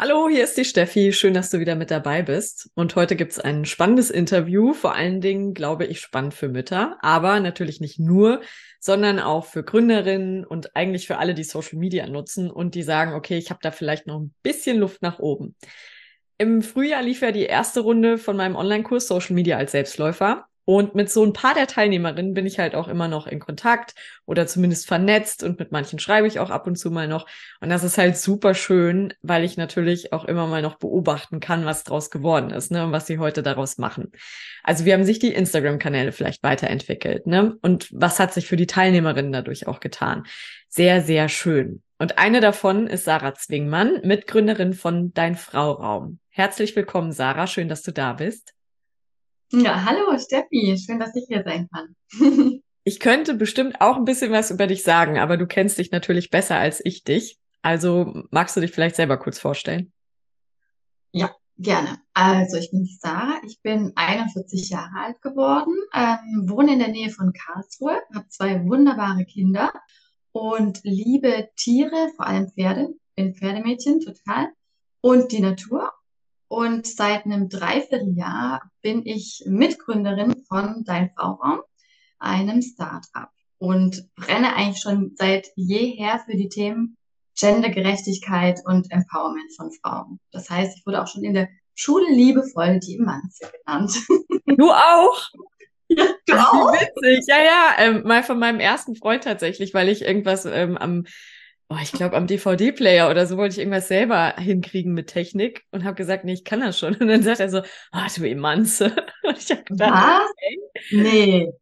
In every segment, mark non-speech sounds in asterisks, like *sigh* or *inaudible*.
Hallo, hier ist die Steffi. Schön, dass du wieder mit dabei bist. Und heute gibt's ein spannendes Interview, vor allen Dingen, glaube ich, spannend für Mütter, aber natürlich nicht nur, sondern auch für Gründerinnen und eigentlich für alle, die Social Media nutzen und die sagen, okay, ich habe da vielleicht noch ein bisschen Luft nach oben. Im Frühjahr lief ja die erste Runde von meinem Online-Kurs Social Media als Selbstläufer. Und mit so ein paar der Teilnehmerinnen bin ich halt auch immer noch in Kontakt oder zumindest vernetzt und mit manchen schreibe ich auch ab und zu mal noch. Und das ist halt super schön, weil ich natürlich auch immer mal noch beobachten kann, was draus geworden ist, ne, und was sie heute daraus machen. Also wie haben sich die Instagram-Kanäle vielleicht weiterentwickelt, ne? Und was hat sich für die Teilnehmerinnen dadurch auch getan? Sehr, sehr schön. Und eine davon ist Sarah Zwingmann, Mitgründerin von Dein Frau Raum. Herzlich willkommen, Sarah. Schön, dass du da bist. Ja, hallo Steffi. Schön, dass ich hier sein kann. *laughs* ich könnte bestimmt auch ein bisschen was über dich sagen, aber du kennst dich natürlich besser als ich dich. Also magst du dich vielleicht selber kurz vorstellen? Ja, gerne. Also ich bin Sarah. Ich bin 41 Jahre alt geworden, ähm, wohne in der Nähe von Karlsruhe, habe zwei wunderbare Kinder und liebe Tiere, vor allem Pferde. Bin Pferdemädchen total und die Natur und seit einem Dreivierteljahr bin ich Mitgründerin von Dein Frauraum, einem Start-up. Und brenne eigentlich schon seit jeher für die Themen Gendergerechtigkeit und Empowerment von Frauen. Das heißt, ich wurde auch schon in der Schule liebevoll die Emanze genannt. *laughs* Du auch? Ja, du auch? Witzig, ja, ja. Ähm, mal von meinem ersten Freund tatsächlich, weil ich irgendwas ähm, am oh, ich glaube, am DVD-Player oder so wollte ich irgendwas selber hinkriegen mit Technik und habe gesagt, nee, ich kann das schon. *laughs* Und dann sagt er so, ah, oh, du Emanze. *laughs* Und ich habe gedacht, Was? Okay. Nee.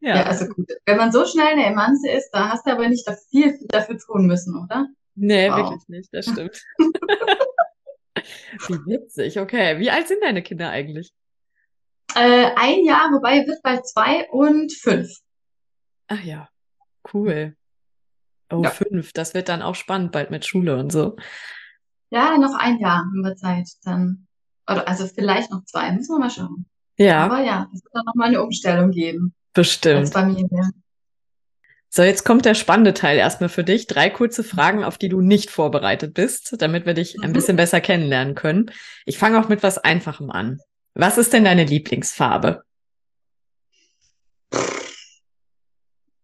Ja. ja. also gut. Wenn man so schnell eine Emanze ist, da hast du aber nicht viel dafür tun müssen, oder? Nee, wow. wirklich nicht, das stimmt. *laughs* Wie witzig, okay. Wie alt sind deine Kinder eigentlich? Äh, ein Jahr, wobei wird bei zwei und fünf. Ach ja, cool. Oh, ja. fünf. Das wird dann auch spannend bald mit Schule und so. Ja, noch ein Jahr haben wir Zeit. Dann, oder also vielleicht noch zwei, müssen wir mal schauen. Ja. Aber ja, es wird dann nochmal eine Umstellung geben. Bestimmt. Als Familie. So, jetzt kommt der spannende Teil erstmal für dich. Drei kurze Fragen, auf die du nicht vorbereitet bist, damit wir dich ein mhm. bisschen besser kennenlernen können. Ich fange auch mit was Einfachem an. Was ist denn deine Lieblingsfarbe?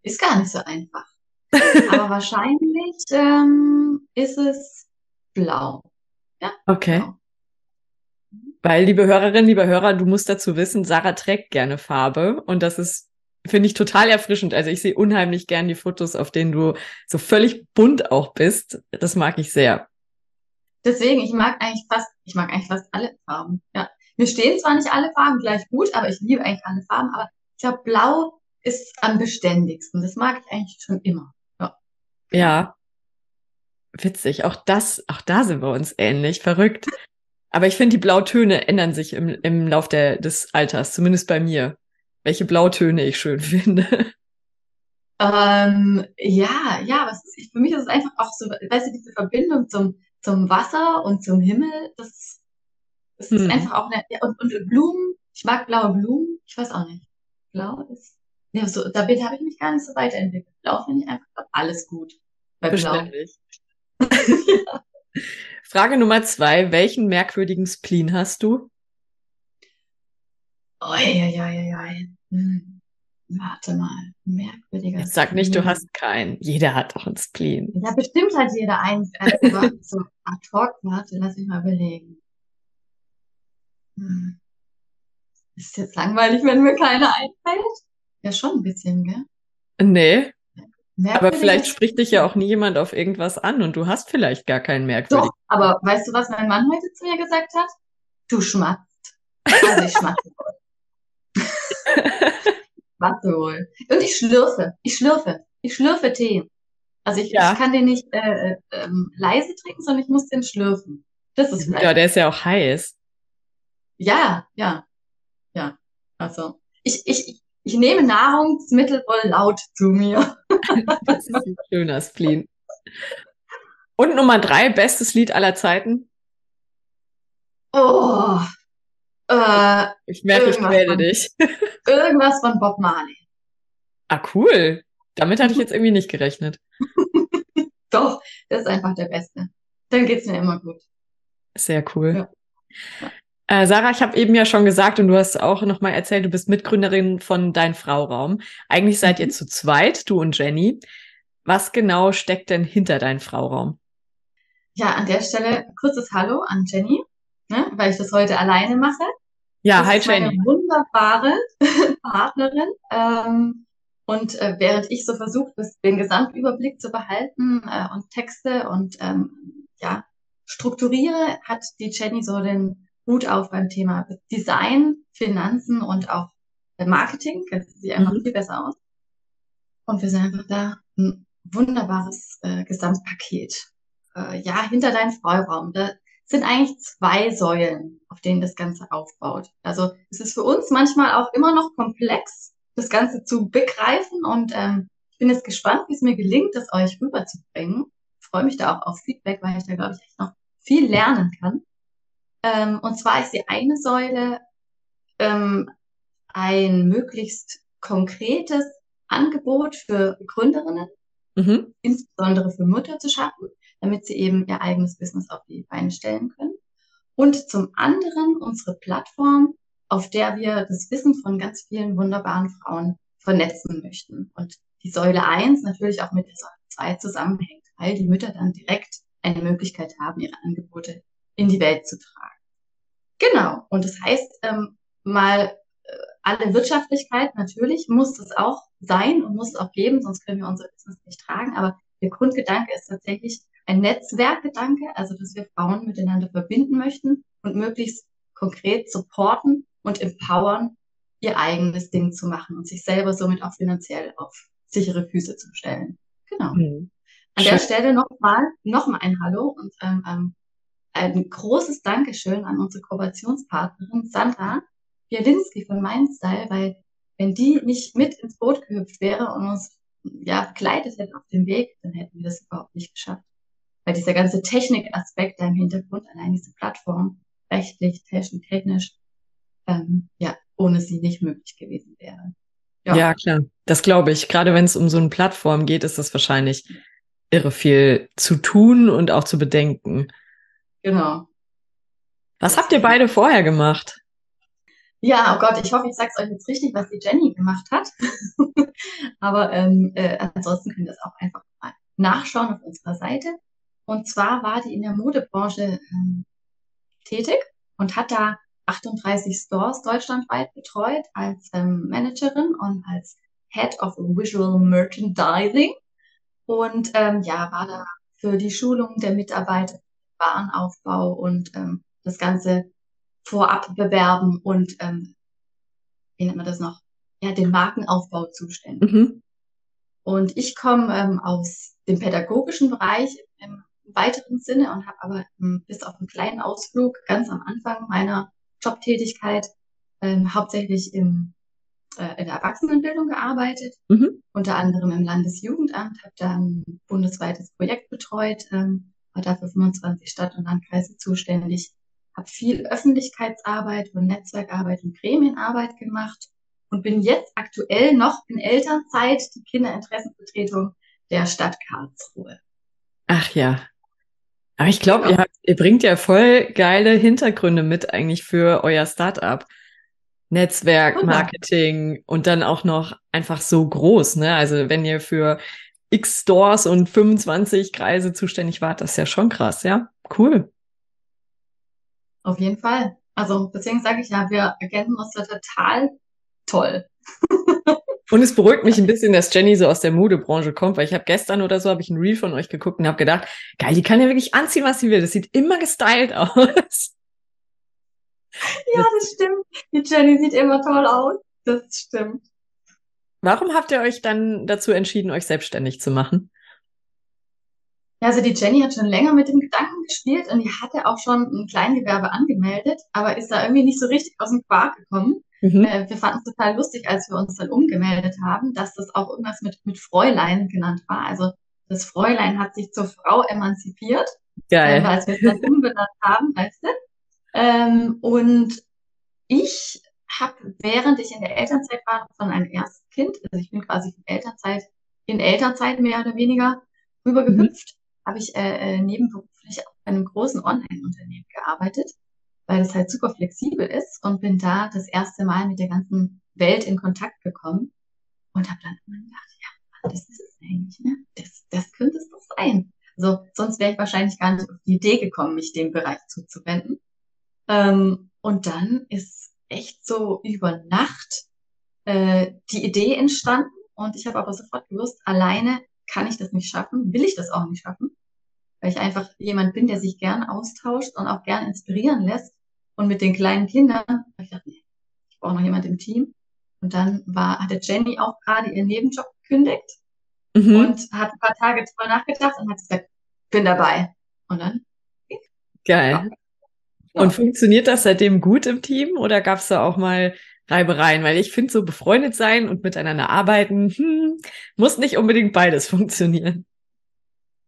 Ist gar nicht so einfach. Aber *laughs* wahrscheinlich ähm, ist es blau. Ja. Okay. Blau. Weil, liebe Hörerinnen, liebe Hörer, du musst dazu wissen, Sarah trägt gerne Farbe und das ist, finde ich, total erfrischend. Also ich sehe unheimlich gern die Fotos, auf denen du so völlig bunt auch bist. Das mag ich sehr. Deswegen, ich mag eigentlich fast, ich mag eigentlich fast alle Farben. Ja. Mir stehen zwar nicht alle Farben gleich gut, aber ich liebe eigentlich alle Farben. Aber ich glaube, blau ist am beständigsten. Das mag ich eigentlich schon immer. Ja. Witzig. Auch das, auch da sind wir uns ähnlich. Verrückt. Aber ich finde, die Blautöne ändern sich im, im Lauf der, des Alters, zumindest bei mir. Welche Blautöne ich schön *laughs* finde. Ähm, ja, ja, was ist, für mich ist es einfach auch so, weißt du, diese Verbindung zum, zum Wasser und zum Himmel, das, das hm. ist einfach auch eine, ja, und, und Blumen, ich mag blaue Blumen, ich weiß auch nicht. Blau ist, ja, so, damit habe ich mich gar nicht so weiterentwickelt. Blau finde ich einfach alles gut. Verständlich. ja. *laughs* Frage Nummer zwei. Welchen merkwürdigen Spleen hast du? Oi, hm. Warte mal, merkwürdiger Jetzt sag nicht, du hast keinen. Jeder hat doch einen Spleen. Ja, bestimmt hat jeder einen. Also, so ad hoc, warte, lass mich mal überlegen. Hm. Ist jetzt langweilig, wenn mir keiner einfällt? Ja, schon ein bisschen, gell? Nee. Aber vielleicht spricht dich ja auch nie jemand auf irgendwas an und du hast vielleicht gar keinen merkwürdigen. Doch, aber weißt du, was mein Mann heute zu mir gesagt hat? Du schmatzt. Also ich schmatze wohl. *laughs* schmatze wohl. Und ich schlürfe. Ich schlürfe. Ich schlürfe Tee. Also ich, ja. ich kann den nicht äh, äh, ähm, leise trinken, sondern ich muss den schlürfen. Das ist vielleicht. Ja, der ist ja auch heiß. Ja, ja, ja. Also ich, ich, ich nehme Nahrungsmittel voll laut zu mir. *laughs* das ist ein schöner Spleen. Und Nummer drei, bestes Lied aller Zeiten? Oh. Äh, ich merke, ich quäle dich. *laughs* irgendwas von Bob Marley. Ah, cool. Damit hatte ich *laughs* jetzt irgendwie nicht gerechnet. Doch, das ist einfach der Beste. Dann geht's mir immer gut. Sehr cool. Ja. Äh, Sarah, ich habe eben ja schon gesagt und du hast auch nochmal erzählt, du bist Mitgründerin von Dein Frauraum. Eigentlich seid ihr mhm. zu zweit, du und Jenny. Was genau steckt denn hinter Dein Frauraum? Ja, an der Stelle kurzes Hallo an Jenny, ne, weil ich das heute alleine mache. Ja, das hi ist Jenny. Eine wunderbare *laughs* Partnerin. Ähm, und äh, während ich so versucht, den Gesamtüberblick zu behalten äh, und Texte und ähm, ja strukturiere, hat die Jenny so den gut auf beim Thema Design, Finanzen und auch Marketing. Kennt sie einfach mhm. viel besser aus. Und wir sind einfach da ein wunderbares äh, Gesamtpaket. Äh, ja, hinter deinem Freiraum. Da sind eigentlich zwei Säulen, auf denen das Ganze aufbaut. Also es ist für uns manchmal auch immer noch komplex, das Ganze zu begreifen. Und ähm, ich bin jetzt gespannt, wie es mir gelingt, das euch rüberzubringen. Ich freue mich da auch auf Feedback, weil ich da, glaube ich, echt noch viel lernen kann. Ähm, und zwar ist die eine Säule ähm, ein möglichst konkretes Angebot für Gründerinnen, mhm. insbesondere für Mütter zu schaffen, damit sie eben ihr eigenes Business auf die Beine stellen können. Und zum anderen unsere Plattform, auf der wir das Wissen von ganz vielen wunderbaren Frauen vernetzen möchten. Und die Säule eins natürlich auch mit der Säule zwei zusammenhängt, weil die Mütter dann direkt eine Möglichkeit haben, ihre Angebote in die Welt zu tragen. Genau. Und das heißt, ähm, mal äh, alle Wirtschaftlichkeit, natürlich muss das auch sein und muss es auch geben, sonst können wir unser Business nicht tragen. Aber der Grundgedanke ist tatsächlich ein Netzwerkgedanke, also dass wir Frauen miteinander verbinden möchten und möglichst konkret supporten und empowern, ihr eigenes Ding zu machen und sich selber somit auch finanziell auf sichere Füße zu stellen. Genau. Mhm. An der Stelle nochmal, nochmal ein Hallo und ähm, ähm ein großes Dankeschön an unsere Kooperationspartnerin Sandra Bielinski von Mindstyle, weil wenn die nicht mit ins Boot gehüpft wäre und uns ja begleitet hätte auf dem Weg, dann hätten wir das überhaupt nicht geschafft. Weil dieser ganze Technikaspekt da im Hintergrund, allein diese Plattform, rechtlich, technisch, ähm, ja, ohne sie nicht möglich gewesen wäre. Ja, ja klar. Das glaube ich. Gerade wenn es um so eine Plattform geht, ist das wahrscheinlich irre viel zu tun und auch zu bedenken. Genau. Was habt ihr beide vorher gemacht? Ja, oh Gott, ich hoffe, ich sag's euch jetzt richtig, was die Jenny gemacht hat. *laughs* Aber ähm, äh, ansonsten könnt ihr es auch einfach mal nachschauen auf unserer Seite. Und zwar war die in der Modebranche ähm, tätig und hat da 38 Stores deutschlandweit betreut als ähm, Managerin und als Head of Visual Merchandising. Und ähm, ja, war da für die Schulung der Mitarbeiter Warenaufbau und ähm, das Ganze vorab bewerben und ähm, wie nennt man das noch? Ja, den Markenaufbau zuständig. Mhm. Und ich komme ähm, aus dem pädagogischen Bereich im weiteren Sinne und habe aber ähm, bis auf einen kleinen Ausflug ganz am Anfang meiner Jobtätigkeit ähm, hauptsächlich im, äh, in der Erwachsenenbildung gearbeitet, mhm. unter anderem im Landesjugendamt, habe da ein bundesweites Projekt betreut, ähm, war dafür 25 Stadt- und Landkreise zuständig, habe viel Öffentlichkeitsarbeit und Netzwerkarbeit und Gremienarbeit gemacht und bin jetzt aktuell noch in Elternzeit die Kinderinteressenvertretung der Stadt Karlsruhe. Ach ja. Aber ich glaube, ihr, ihr bringt ja voll geile Hintergründe mit eigentlich für euer Startup. Netzwerk, Marketing und dann auch noch einfach so groß, ne? Also wenn ihr für X Stores und 25 Kreise zuständig wart, das ist ja schon krass, ja? Cool. Auf jeden Fall. Also deswegen sage ich ja, wir ergänzen uns da total toll. *laughs* und es beruhigt mich ein bisschen, dass Jenny so aus der Modebranche kommt, weil ich habe gestern oder so habe ich ein Reel von euch geguckt und habe gedacht, geil, die kann ja wirklich anziehen, was sie will. Das sieht immer gestylt aus. *laughs* Ja, das stimmt. Die Jenny sieht immer toll aus. Das stimmt. Warum habt ihr euch dann dazu entschieden, euch selbstständig zu machen? Ja, also die Jenny hat schon länger mit dem Gedanken gespielt und die hatte auch schon ein Kleingewerbe angemeldet, aber ist da irgendwie nicht so richtig aus dem Quark gekommen. Mhm. Äh, wir fanden es total lustig, als wir uns dann umgemeldet haben, dass das auch irgendwas mit, mit Fräulein genannt war. Also das Fräulein hat sich zur Frau emanzipiert, Geil. Äh, als wir es dann umbenannt haben, weißt du. Ähm, und ich habe, während ich in der Elternzeit war, von einem ersten Kind, also ich bin quasi von Elternzeit in Elternzeit mehr oder weniger rübergehüpft, mhm. habe ich äh, äh, nebenberuflich auch bei einem großen Online-Unternehmen gearbeitet, weil das halt super flexibel ist und bin da das erste Mal mit der ganzen Welt in Kontakt gekommen und habe dann immer gedacht, ja, das ist es eigentlich, ne? Das, das könnte es doch sein. Also sonst wäre ich wahrscheinlich gar nicht auf die Idee gekommen, mich dem Bereich zuzuwenden. Ähm, und dann ist echt so über Nacht äh, die Idee entstanden und ich habe aber sofort gewusst, alleine kann ich das nicht schaffen, will ich das auch nicht schaffen, weil ich einfach jemand bin, der sich gern austauscht und auch gern inspirieren lässt. Und mit den kleinen Kindern habe ich gedacht, nee, ich brauche noch jemand im Team. Und dann war, hatte Jenny auch gerade ihren Nebenjob gekündigt mhm. und hat ein paar Tage drüber nachgedacht und hat gesagt, bin dabei. Und dann. Geil. Ja. Und funktioniert das seitdem gut im Team oder gab es da auch mal Reibereien? Weil ich finde, so befreundet sein und miteinander arbeiten, hm, muss nicht unbedingt beides *laughs* funktionieren.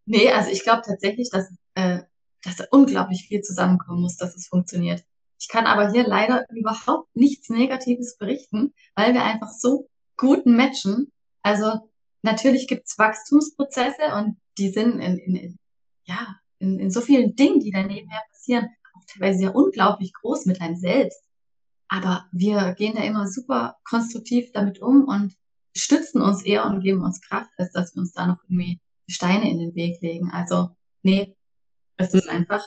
Nee, also ich glaube tatsächlich, dass, äh, dass da unglaublich viel zusammenkommen muss, dass es funktioniert. Ich kann aber hier leider überhaupt nichts Negatives berichten, weil wir einfach so gut matchen. Also natürlich gibt's Wachstumsprozesse und die sind in, in, ja, in, in so vielen Dingen, die da nebenher passieren, teilweise ja unglaublich groß mit einem selbst. Aber wir gehen da immer super konstruktiv damit um und stützen uns eher und geben uns Kraft, als dass wir uns da noch irgendwie Steine in den Weg legen. Also, nee, es ist mhm. einfach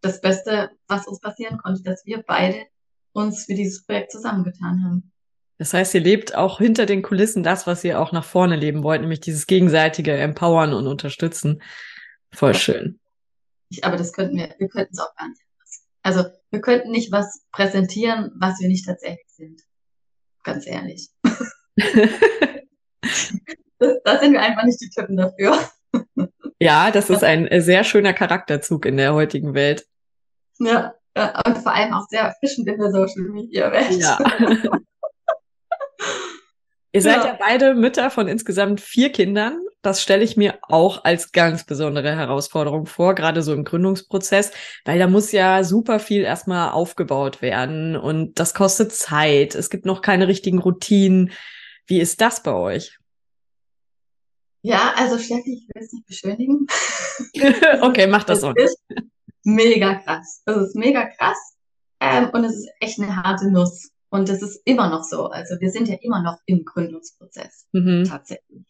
das Beste, was uns passieren konnte, dass wir beide uns für dieses Projekt zusammengetan haben. Das heißt, ihr lebt auch hinter den Kulissen das, was ihr auch nach vorne leben wollt, nämlich dieses gegenseitige Empowern und Unterstützen. Voll schön. Ich, aber das könnten wir, wir könnten es auch gar nicht. Also wir könnten nicht was präsentieren, was wir nicht tatsächlich sind. Ganz ehrlich. *laughs* da sind wir einfach nicht die Typen dafür. Ja, das ist ein sehr schöner Charakterzug in der heutigen Welt. Ja, und vor allem auch sehr erfrischend in der Social Media Welt. Ja. *laughs* Ihr seid ja. ja beide Mütter von insgesamt vier Kindern. Das stelle ich mir auch als ganz besondere Herausforderung vor, gerade so im Gründungsprozess, weil da muss ja super viel erstmal aufgebaut werden und das kostet Zeit. Es gibt noch keine richtigen Routinen. Wie ist das bei euch? Ja, also Steffi, ich will es nicht beschönigen. *laughs* okay, mach das auch. Ist mega krass. Es ist mega krass ähm, und es ist echt eine harte Nuss. Und das ist immer noch so. Also wir sind ja immer noch im Gründungsprozess mhm. tatsächlich.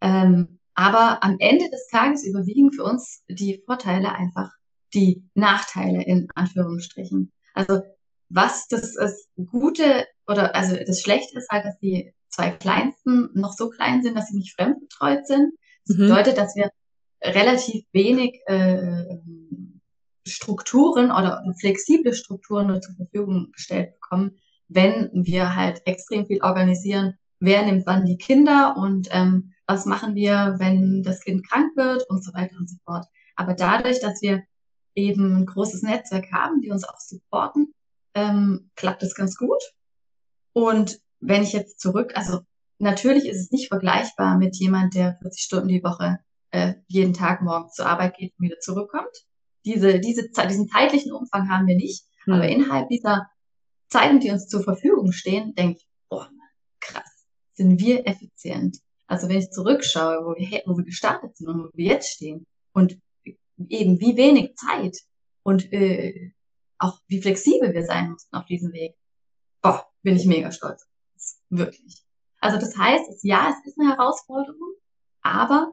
Ähm, aber am Ende des Tages überwiegen für uns die Vorteile einfach die Nachteile in Anführungsstrichen. Also was das, das Gute oder also das Schlechte ist halt, dass die zwei Kleinsten noch so klein sind, dass sie nicht fremdbetreut sind. Das mhm. bedeutet, dass wir relativ wenig äh, Strukturen oder flexible Strukturen nur zur Verfügung gestellt bekommen, wenn wir halt extrem viel organisieren, wer nimmt wann die Kinder und ähm, was machen wir, wenn das Kind krank wird und so weiter und so fort. Aber dadurch, dass wir eben ein großes Netzwerk haben, die uns auch supporten, ähm, klappt das ganz gut. Und wenn ich jetzt zurück, also natürlich ist es nicht vergleichbar mit jemand, der 40 Stunden die Woche äh, jeden Tag morgens zur Arbeit geht und wieder zurückkommt. Diese, diese, diesen zeitlichen Umfang haben wir nicht. Mhm. Aber innerhalb dieser Zeiten, die uns zur Verfügung stehen, denke ich, boah, krass, sind wir effizient. Also wenn ich zurückschaue, wo wir, wo wir gestartet sind und wo wir jetzt stehen und eben wie wenig Zeit und äh, auch wie flexibel wir sein mussten auf diesem Weg, boah, bin ich mega stolz. Wirklich. Also das heißt, ja, es ist eine Herausforderung, aber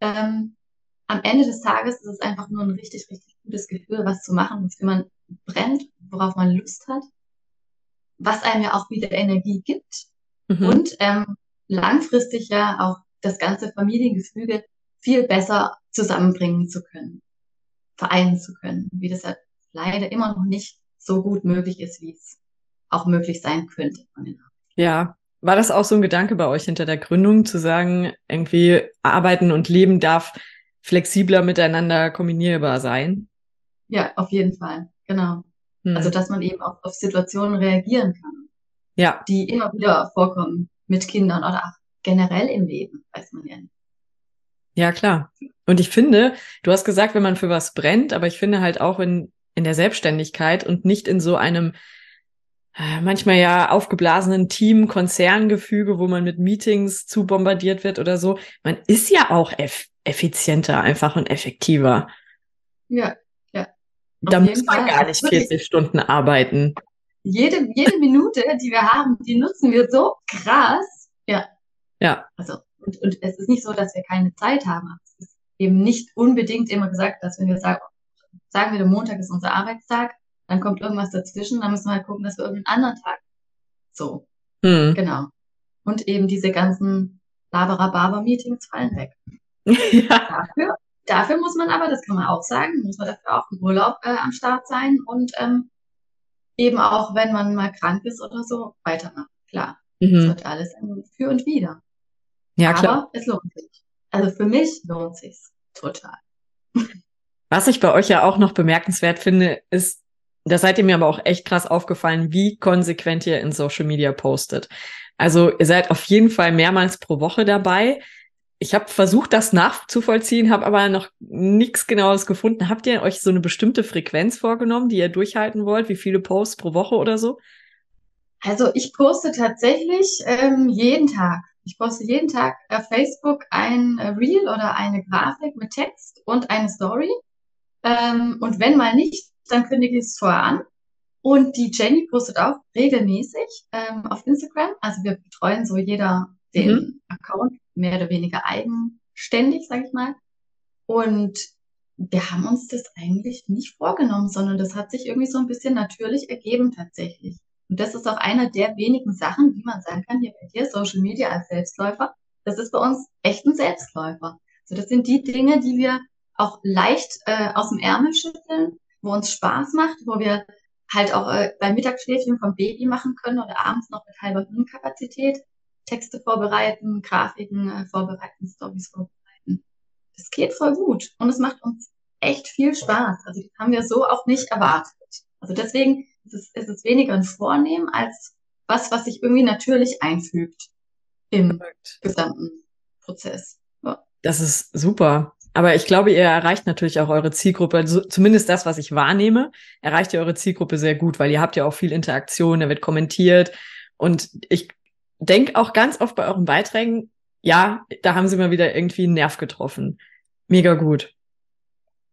ähm, am Ende des Tages ist es einfach nur ein richtig, richtig gutes Gefühl, was zu machen, wofür man brennt, worauf man Lust hat was einem ja auch wieder Energie gibt mhm. und ähm, langfristig ja auch das ganze Familiengefüge viel besser zusammenbringen zu können, vereinen zu können, wie das halt leider immer noch nicht so gut möglich ist, wie es auch möglich sein könnte. Ja, war das auch so ein Gedanke bei euch hinter der Gründung, zu sagen, irgendwie arbeiten und leben darf flexibler miteinander kombinierbar sein. Ja, auf jeden Fall. Genau. Hm. Also, dass man eben auf, auf Situationen reagieren kann. Ja. Die immer wieder vorkommen mit Kindern oder auch generell im Leben, weiß man ja nicht. Ja, klar. Und ich finde, du hast gesagt, wenn man für was brennt, aber ich finde halt auch in, in der Selbstständigkeit und nicht in so einem äh, manchmal ja aufgeblasenen Team, Konzerngefüge, wo man mit Meetings zu bombardiert wird oder so. Man ist ja auch eff effizienter einfach und effektiver. Ja, ja. Da muss man Fall. gar nicht 40 Stunden arbeiten. Jede, jede Minute, die wir haben, die nutzen wir so krass. Ja. Ja. Also, und, und es ist nicht so, dass wir keine Zeit haben. Es ist eben nicht unbedingt immer gesagt, dass wenn wir sagen, sagen wir, der Montag ist unser Arbeitstag, dann kommt irgendwas dazwischen, dann müssen wir halt gucken, dass wir irgendeinen anderen Tag. So. Hm. Genau. Und eben diese ganzen Labera-Barber-Meetings fallen weg. *laughs* ja. Dafür, dafür muss man aber, das kann man auch sagen, muss man dafür auch im Urlaub äh, am Start sein und ähm, eben auch, wenn man mal krank ist oder so, weitermachen. Klar. Mhm. Das wird alles für und wieder. Ja, aber klar. es lohnt sich. Also für mich lohnt sich's total. Was ich bei euch ja auch noch bemerkenswert finde, ist, da seid ihr mir aber auch echt krass aufgefallen, wie konsequent ihr in Social Media postet. Also ihr seid auf jeden Fall mehrmals pro Woche dabei. Ich habe versucht, das nachzuvollziehen, habe aber noch nichts Genaues gefunden. Habt ihr euch so eine bestimmte Frequenz vorgenommen, die ihr durchhalten wollt? Wie viele Posts pro Woche oder so? Also ich poste tatsächlich ähm, jeden Tag. Ich poste jeden Tag auf Facebook ein äh, Reel oder eine Grafik mit Text und eine Story. Ähm, und wenn mal nicht, dann kündige ich es vorher an. Und die Jenny postet auch regelmäßig ähm, auf Instagram. Also wir betreuen so jeder den mhm. Account mehr oder weniger eigenständig, sage ich mal. Und wir haben uns das eigentlich nicht vorgenommen, sondern das hat sich irgendwie so ein bisschen natürlich ergeben tatsächlich. Und das ist auch einer der wenigen Sachen, wie man sagen kann, hier bei dir, Social Media als Selbstläufer, das ist bei uns echt ein Selbstläufer. So, das sind die Dinge, die wir auch leicht äh, aus dem Ärmel schütteln, wo uns Spaß macht, wo wir halt auch äh, beim Mittagsschläfchen vom Baby machen können oder abends noch mit halber Hirnkapazität. Texte vorbereiten, Grafiken äh, vorbereiten, Stories vorbereiten. Das geht voll gut und es macht uns echt viel Spaß. Also das haben wir so auch nicht erwartet. Also deswegen ist es, ist es weniger ein Vornehmen als was, was sich irgendwie natürlich einfügt im Perfekt. gesamten Prozess. Ja. Das ist super. Aber ich glaube, ihr erreicht natürlich auch eure Zielgruppe, also zumindest das, was ich wahrnehme, erreicht ihr eure Zielgruppe sehr gut, weil ihr habt ja auch viel Interaktion, da wird kommentiert. Und ich denke auch ganz oft bei euren Beiträgen, ja, da haben sie mal wieder irgendwie einen Nerv getroffen. Mega gut.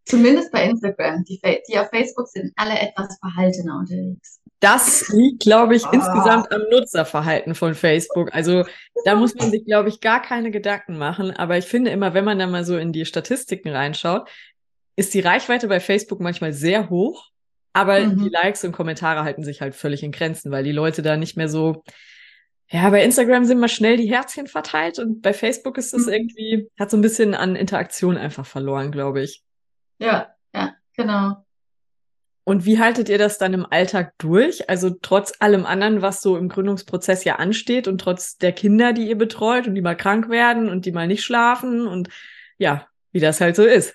Zumindest bei Instagram. Die, die auf Facebook sind alle etwas verhaltener unterwegs. Das liegt, glaube ich, oh. insgesamt am Nutzerverhalten von Facebook. Also da muss man sich, glaube ich, gar keine Gedanken machen. Aber ich finde immer, wenn man da mal so in die Statistiken reinschaut, ist die Reichweite bei Facebook manchmal sehr hoch, aber mhm. die Likes und Kommentare halten sich halt völlig in Grenzen, weil die Leute da nicht mehr so. Ja, bei Instagram sind mal schnell die Herzchen verteilt und bei Facebook ist das mhm. irgendwie, hat so ein bisschen an Interaktion einfach verloren, glaube ich. Ja, ja, genau. Und wie haltet ihr das dann im Alltag durch? Also trotz allem anderen, was so im Gründungsprozess ja ansteht und trotz der Kinder, die ihr betreut und die mal krank werden und die mal nicht schlafen und ja, wie das halt so ist.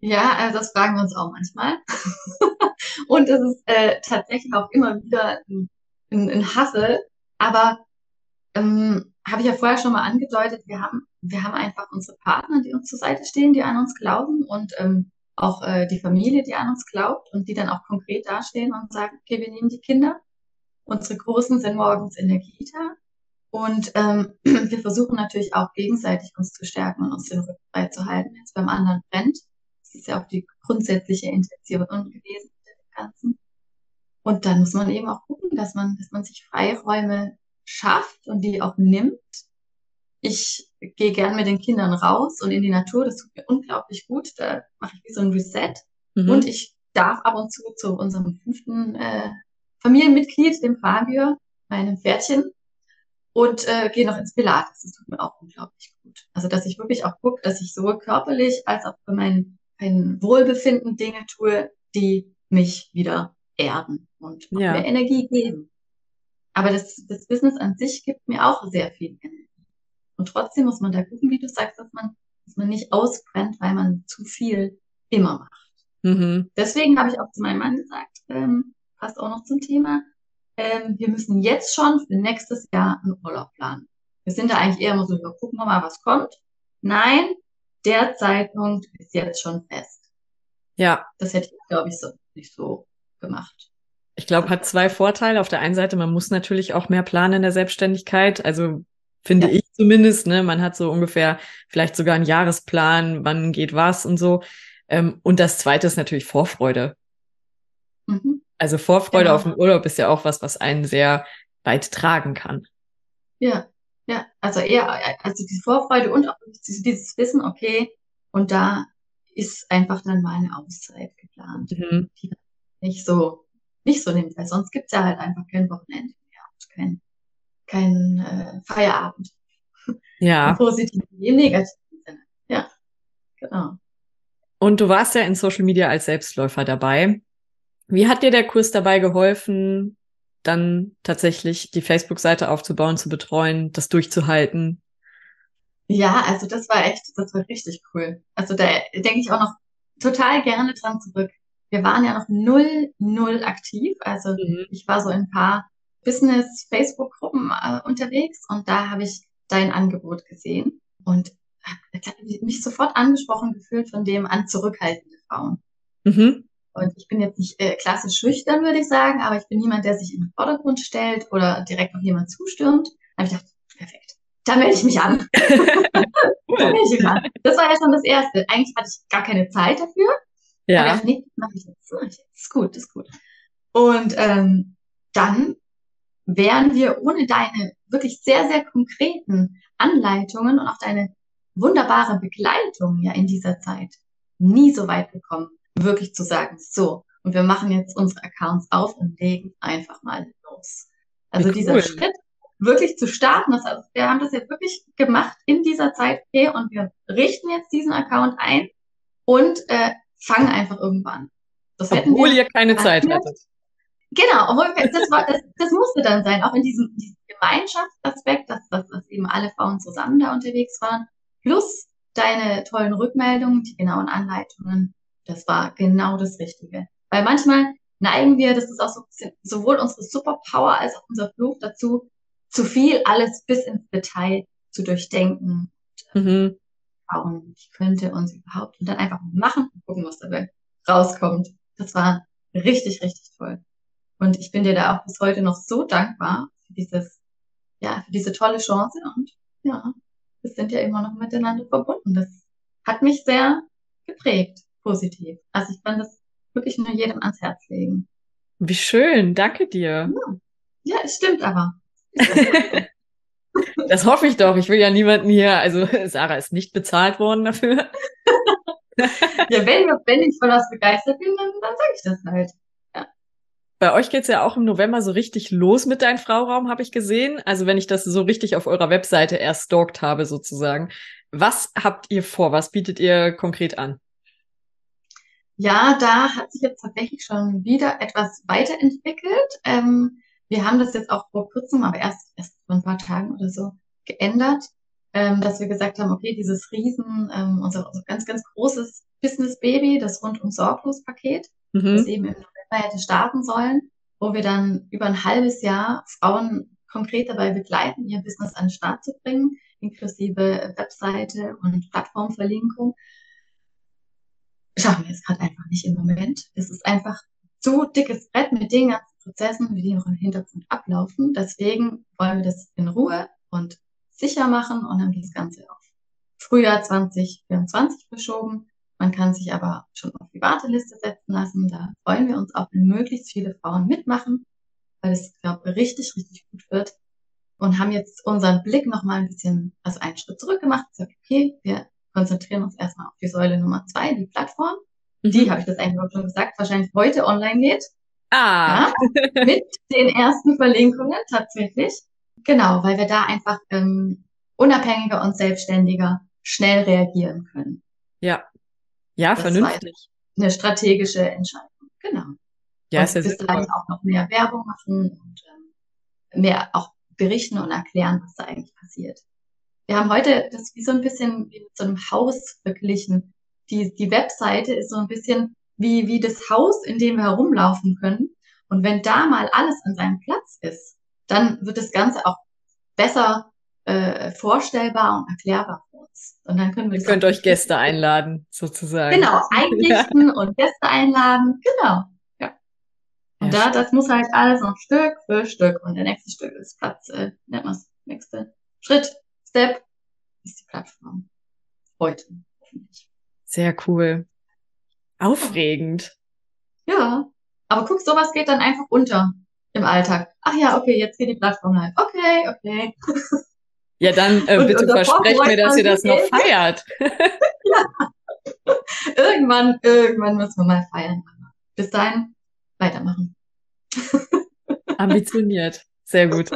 Ja, also das fragen wir uns auch manchmal. *laughs* und es ist äh, tatsächlich auch immer wieder ein, ein, ein Hassel. Aber ähm, habe ich ja vorher schon mal angedeutet, wir haben, wir haben einfach unsere Partner, die uns zur Seite stehen, die an uns glauben und ähm, auch äh, die Familie, die an uns glaubt und die dann auch konkret dastehen und sagen, okay, wir nehmen die Kinder. Unsere Großen sind morgens in der Kita und ähm, *clears throat* wir versuchen natürlich auch gegenseitig uns zu stärken und uns den Rücken frei zu halten, wenn es beim anderen brennt. Das ist ja auch die grundsätzliche Intention gewesen mit dem Ganzen. Und dann muss man eben auch gucken, dass man, dass man sich Freiräume schafft und die auch nimmt. Ich gehe gern mit den Kindern raus und in die Natur. Das tut mir unglaublich gut. Da mache ich wie so ein Reset. Mhm. Und ich darf ab und zu zu unserem fünften äh, Familienmitglied, dem Fabio, meinem Pferdchen, und äh, gehe noch ins Pilates. Das tut mir auch unglaublich gut. Also, dass ich wirklich auch gucke, dass ich sowohl körperlich als auch für mein, mein Wohlbefinden Dinge tue, die mich wieder erden und ja. mir Energie geben. Aber das, das Business an sich gibt mir auch sehr viel Energie. Und trotzdem muss man da gucken, wie du sagst, dass man dass man nicht ausbrennt, weil man zu viel immer macht. Mhm. Deswegen habe ich auch zu meinem Mann gesagt, ähm, passt auch noch zum Thema, ähm, wir müssen jetzt schon für nächstes Jahr einen Urlaub planen. Wir sind da eigentlich eher immer so, wir gucken wir mal, was kommt. Nein, der Zeitpunkt ist jetzt schon fest. Ja. Das hätte ich, glaube ich, so nicht so gemacht. Ich glaube, hat zwei Vorteile. Auf der einen Seite, man muss natürlich auch mehr planen in der Selbstständigkeit. Also finde ja. ich zumindest, ne, man hat so ungefähr vielleicht sogar einen Jahresplan, wann geht was und so. Ähm, und das zweite ist natürlich Vorfreude. Mhm. Also Vorfreude genau. auf den Urlaub ist ja auch was, was einen sehr weit tragen kann. Ja, ja, also eher, also die Vorfreude und auch dieses Wissen, okay, und da ist einfach dann mal eine Auszeit geplant, mhm. die nicht so, nicht so nimmt, weil sonst gibt's ja halt einfach kein Wochenende mehr und kein, kein äh, Feierabend. Ja. Im positiven wie im negativen Sinne. Ja, genau. Und du warst ja in Social Media als Selbstläufer dabei. Wie hat dir der Kurs dabei geholfen, dann tatsächlich die Facebook-Seite aufzubauen, zu betreuen, das durchzuhalten? Ja, also das war echt, das war richtig cool. Also da denke ich auch noch total gerne dran zurück. Wir waren ja noch null, null aktiv. Also mhm. ich war so in ein paar Business-Facebook-Gruppen äh, unterwegs und da habe ich dein Angebot gesehen und mich sofort angesprochen gefühlt von dem an zurückhaltende Frauen. Mhm. Und ich bin jetzt nicht äh, klassisch schüchtern, würde ich sagen, aber ich bin niemand, der sich in den Vordergrund stellt oder direkt auf jemand zustürmt. Da habe ich gedacht, perfekt, da melde ich mich an. *laughs* *laughs* da melde ich mich an. Das war ja schon das Erste. Eigentlich hatte ich gar keine Zeit dafür. Ja. Dachte, nee, mach ich jetzt. Mach ich jetzt. Ist gut, ist gut. Und ähm, dann wären wir ohne deine wirklich sehr, sehr konkreten Anleitungen und auch deine wunderbare Begleitung ja in dieser Zeit nie so weit gekommen wirklich zu sagen, so, und wir machen jetzt unsere Accounts auf und legen einfach mal los. Also cool. dieser Schritt, wirklich zu starten, das, also wir haben das jetzt wirklich gemacht in dieser Zeit, okay, und wir richten jetzt diesen Account ein und äh, fangen einfach irgendwann. Das obwohl wir, ihr keine Zeit hattet. Genau, obwohl das, war, das, das musste dann sein, auch in diesem, diesem Gemeinschaftsaspekt, dass, dass, dass eben alle Frauen zusammen da unterwegs waren, plus deine tollen Rückmeldungen, die genauen Anleitungen, das war genau das Richtige. Weil manchmal neigen wir, das ist auch so ein bisschen sowohl unsere Superpower als auch unser Fluch dazu, zu viel alles bis ins Detail zu durchdenken. Mhm. Und ich könnte uns überhaupt und dann einfach machen und gucken, was dabei rauskommt. Das war richtig, richtig toll. Und ich bin dir da auch bis heute noch so dankbar für dieses, ja, für diese tolle Chance und ja, wir sind ja immer noch miteinander verbunden. Das hat mich sehr geprägt positiv. Also ich kann das wirklich nur jedem ans Herz legen. Wie schön, danke dir. Ja, ja es stimmt aber. *laughs* das hoffe ich doch. Ich will ja niemanden hier, also *laughs* Sarah ist nicht bezahlt worden dafür. *laughs* ja, wenn, wenn ich von was begeistert bin, dann, dann sage ich das halt. Ja. Bei euch geht's ja auch im November so richtig los mit deinem Frauraum, habe ich gesehen. Also wenn ich das so richtig auf eurer Webseite erst stalkt habe, sozusagen. Was habt ihr vor? Was bietet ihr konkret an? Ja, da hat sich jetzt tatsächlich schon wieder etwas weiterentwickelt. Ähm, wir haben das jetzt auch vor kurzem, aber erst, erst vor ein paar Tagen oder so geändert, ähm, dass wir gesagt haben, okay, dieses Riesen, ähm, unser, unser ganz, ganz großes Business Baby, das rundum sorglos Paket, mhm. das eben im November hätte starten sollen, wo wir dann über ein halbes Jahr Frauen konkret dabei begleiten, ihr Business an den Start zu bringen, inklusive Webseite und Plattformverlinkung schaffen wir es gerade einfach nicht im Moment. Es ist einfach zu dickes Brett mit den ganzen Prozessen, wie die noch im Hintergrund ablaufen. Deswegen wollen wir das in Ruhe und sicher machen und haben das Ganze auf Frühjahr 2024 verschoben. Man kann sich aber schon auf die Warteliste setzen lassen. Da freuen wir uns auch, wenn möglichst viele Frauen mitmachen, weil es, glaube ich, richtig, richtig gut wird. Und haben jetzt unseren Blick nochmal ein bisschen, also einen Schritt zurück gemacht. Gesagt, okay, wir konzentrieren uns erstmal auf die Säule Nummer zwei, die Plattform. Mhm. Die, habe ich das eigentlich auch schon gesagt, wahrscheinlich heute online geht. Ah. Ja, mit den ersten Verlinkungen tatsächlich. Genau, weil wir da einfach ähm, unabhängiger und selbstständiger schnell reagieren können. Ja. Ja, das vernünftig. Eine strategische Entscheidung. Genau. Ja, und ist ja bis dahin auch noch mehr Werbung machen und ähm, mehr auch berichten und erklären, was da eigentlich passiert. wir haben heute das wie so ein bisschen wie mit so einem Haus verglichen. Die, die Webseite ist so ein bisschen wie, wie das Haus, in dem wir herumlaufen können. Und wenn da mal alles an seinem Platz ist, dann wird das Ganze auch besser äh, vorstellbar und erklärbar für uns. Und dann können wir Ihr könnt euch Gäste einladen, sozusagen. Genau, einrichten ja. *laughs* und Gäste einladen. Genau. Ja. Und ja, da, das muss halt alles noch Stück für Stück. Und der nächste Stück ist Platz, äh, nennt man es, nächste Schritt, Step, ist die Plattform. Heute, Sehr cool. Aufregend. Ja. Aber guck, sowas geht dann einfach unter im Alltag. Ach ja, okay, jetzt geht die Plattform halt. Okay, okay. Ja, dann äh, bitte versprecht mir, dass ihr das noch *laughs* feiert. ja. *laughs* Irgendwann, irgendwann müssen wir mal feiern. Bis dahin weitermachen. *laughs* Ambitioniert. Sehr gut.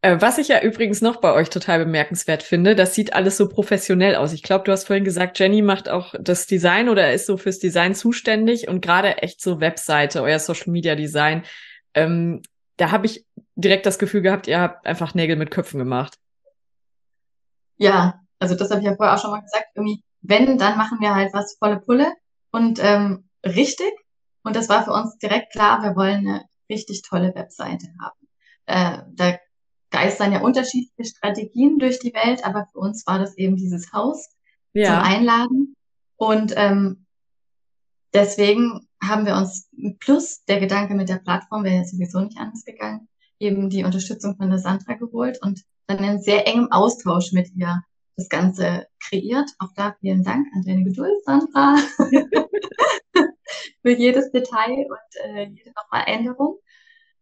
Äh, was ich ja übrigens noch bei euch total bemerkenswert finde, das sieht alles so professionell aus. Ich glaube, du hast vorhin gesagt, Jenny macht auch das Design oder ist so fürs Design zuständig und gerade echt so Webseite, euer Social Media Design. Ähm, da habe ich direkt das Gefühl gehabt, ihr habt einfach Nägel mit Köpfen gemacht. Ja, also das habe ich ja vorher auch schon mal gesagt. Irgendwie, wenn, dann machen wir halt was volle Pulle und ähm, richtig. Und das war für uns direkt klar, wir wollen eine richtig tolle Webseite haben. Äh, da geistern ja unterschiedliche Strategien durch die Welt, aber für uns war das eben dieses Haus ja. zum Einladen. Und ähm, deswegen haben wir uns plus der Gedanke mit der Plattform wäre ja sowieso nicht anders gegangen, eben die Unterstützung von der Sandra geholt und dann in sehr engem Austausch mit ihr das Ganze kreiert. Auch da vielen Dank an deine Geduld, Sandra, *laughs* für jedes Detail und äh, jede nochmal Änderung.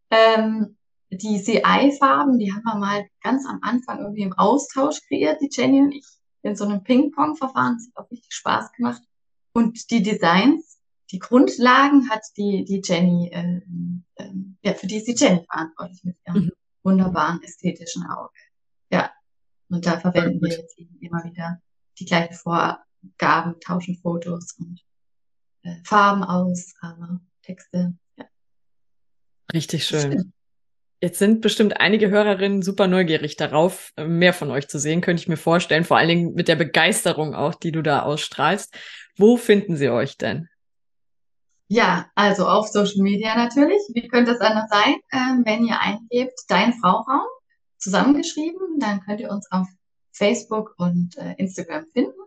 Ähm, die CI-Farben, die haben wir mal ganz am Anfang irgendwie im Austausch kreiert, die Jenny und ich, in so einem Ping-Pong-Verfahren. Das hat auch richtig Spaß gemacht. Und die Designs, die Grundlagen hat die, die Jenny, äh, äh, ja, für die ist die Jenny verantwortlich mit ihrem mhm. wunderbaren ästhetischen Auge. Ja. Und da verwenden wir jetzt eben immer wieder die gleichen Vorgaben, tauschen Fotos und äh, Farben aus, aber Texte. Ja. Richtig schön. Jetzt sind bestimmt einige Hörerinnen super neugierig darauf, mehr von euch zu sehen, könnte ich mir vorstellen. Vor allen Dingen mit der Begeisterung auch, die du da ausstrahlst. Wo finden sie euch denn? Ja, also auf Social Media natürlich. Wie könnte es anders sein? Ähm, wenn ihr eingebt, dein Frauraum, zusammengeschrieben, dann könnt ihr uns auf Facebook und äh, Instagram finden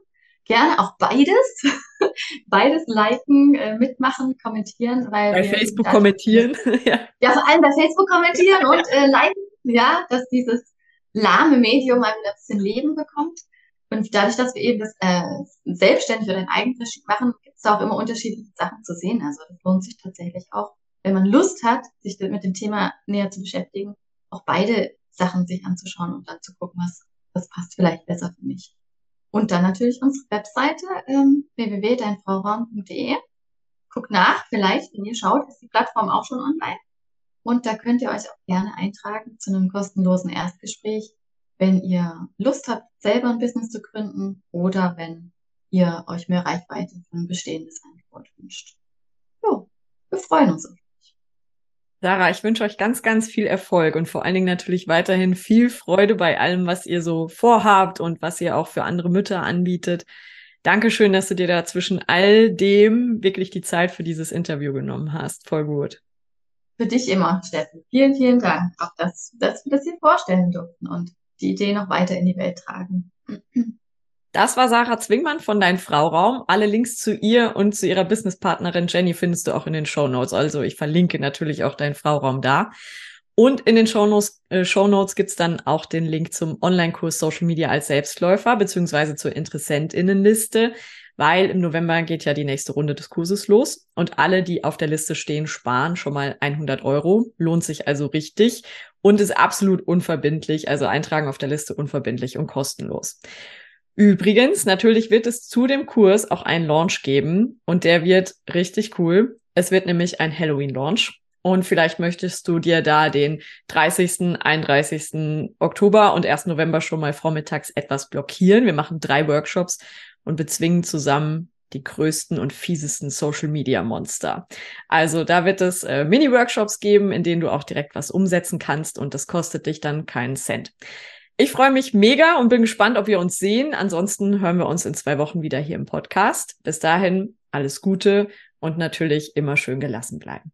gerne auch beides, *laughs* beides liken, äh, mitmachen, kommentieren, weil bei Facebook kommentieren, *laughs* ja. ja, vor allem bei Facebook kommentieren und äh, liken, ja, dass dieses lahme Medium ein bisschen Leben bekommt. Und dadurch, dass wir eben das äh, selbstständig oder in Eigenregie machen, gibt es auch immer unterschiedliche Sachen zu sehen. Also das lohnt sich tatsächlich auch, wenn man Lust hat, sich mit dem Thema näher zu beschäftigen, auch beide Sachen sich anzuschauen und dann zu gucken, was, was passt vielleicht besser für mich. Und dann natürlich unsere Webseite ähm, www.deinfrauraum.de. Guckt nach, vielleicht, wenn ihr schaut, ist die Plattform auch schon online. Und da könnt ihr euch auch gerne eintragen zu einem kostenlosen Erstgespräch, wenn ihr Lust habt, selber ein Business zu gründen oder wenn ihr euch mehr Reichweite für ein bestehendes Angebot wünscht. Jo, wir freuen uns auf Sarah, ich wünsche euch ganz, ganz viel Erfolg und vor allen Dingen natürlich weiterhin viel Freude bei allem, was ihr so vorhabt und was ihr auch für andere Mütter anbietet. Dankeschön, dass du dir da zwischen all dem wirklich die Zeit für dieses Interview genommen hast. Voll gut. Für dich immer, Steffen. Vielen, vielen Dank. Auch dass, dass wir das hier vorstellen durften und die Idee noch weiter in die Welt tragen. Das war Sarah Zwingmann von Dein Frauraum. Alle Links zu ihr und zu ihrer Businesspartnerin Jenny findest du auch in den Show Notes. Also ich verlinke natürlich auch Dein Frauraum da. Und in den Show Notes, äh, Show Notes gibt's dann auch den Link zum Online-Kurs Social Media als Selbstläufer beziehungsweise zur Interessentinnenliste, weil im November geht ja die nächste Runde des Kurses los und alle, die auf der Liste stehen, sparen schon mal 100 Euro. Lohnt sich also richtig und ist absolut unverbindlich. Also eintragen auf der Liste unverbindlich und kostenlos. Übrigens, natürlich wird es zu dem Kurs auch einen Launch geben und der wird richtig cool. Es wird nämlich ein Halloween-Launch. Und vielleicht möchtest du dir da den 30., 31. Oktober und 1. November schon mal vormittags etwas blockieren. Wir machen drei Workshops und bezwingen zusammen die größten und fiesesten Social Media Monster. Also da wird es äh, Mini-Workshops geben, in denen du auch direkt was umsetzen kannst und das kostet dich dann keinen Cent. Ich freue mich mega und bin gespannt, ob wir uns sehen. Ansonsten hören wir uns in zwei Wochen wieder hier im Podcast. Bis dahin alles Gute und natürlich immer schön gelassen bleiben.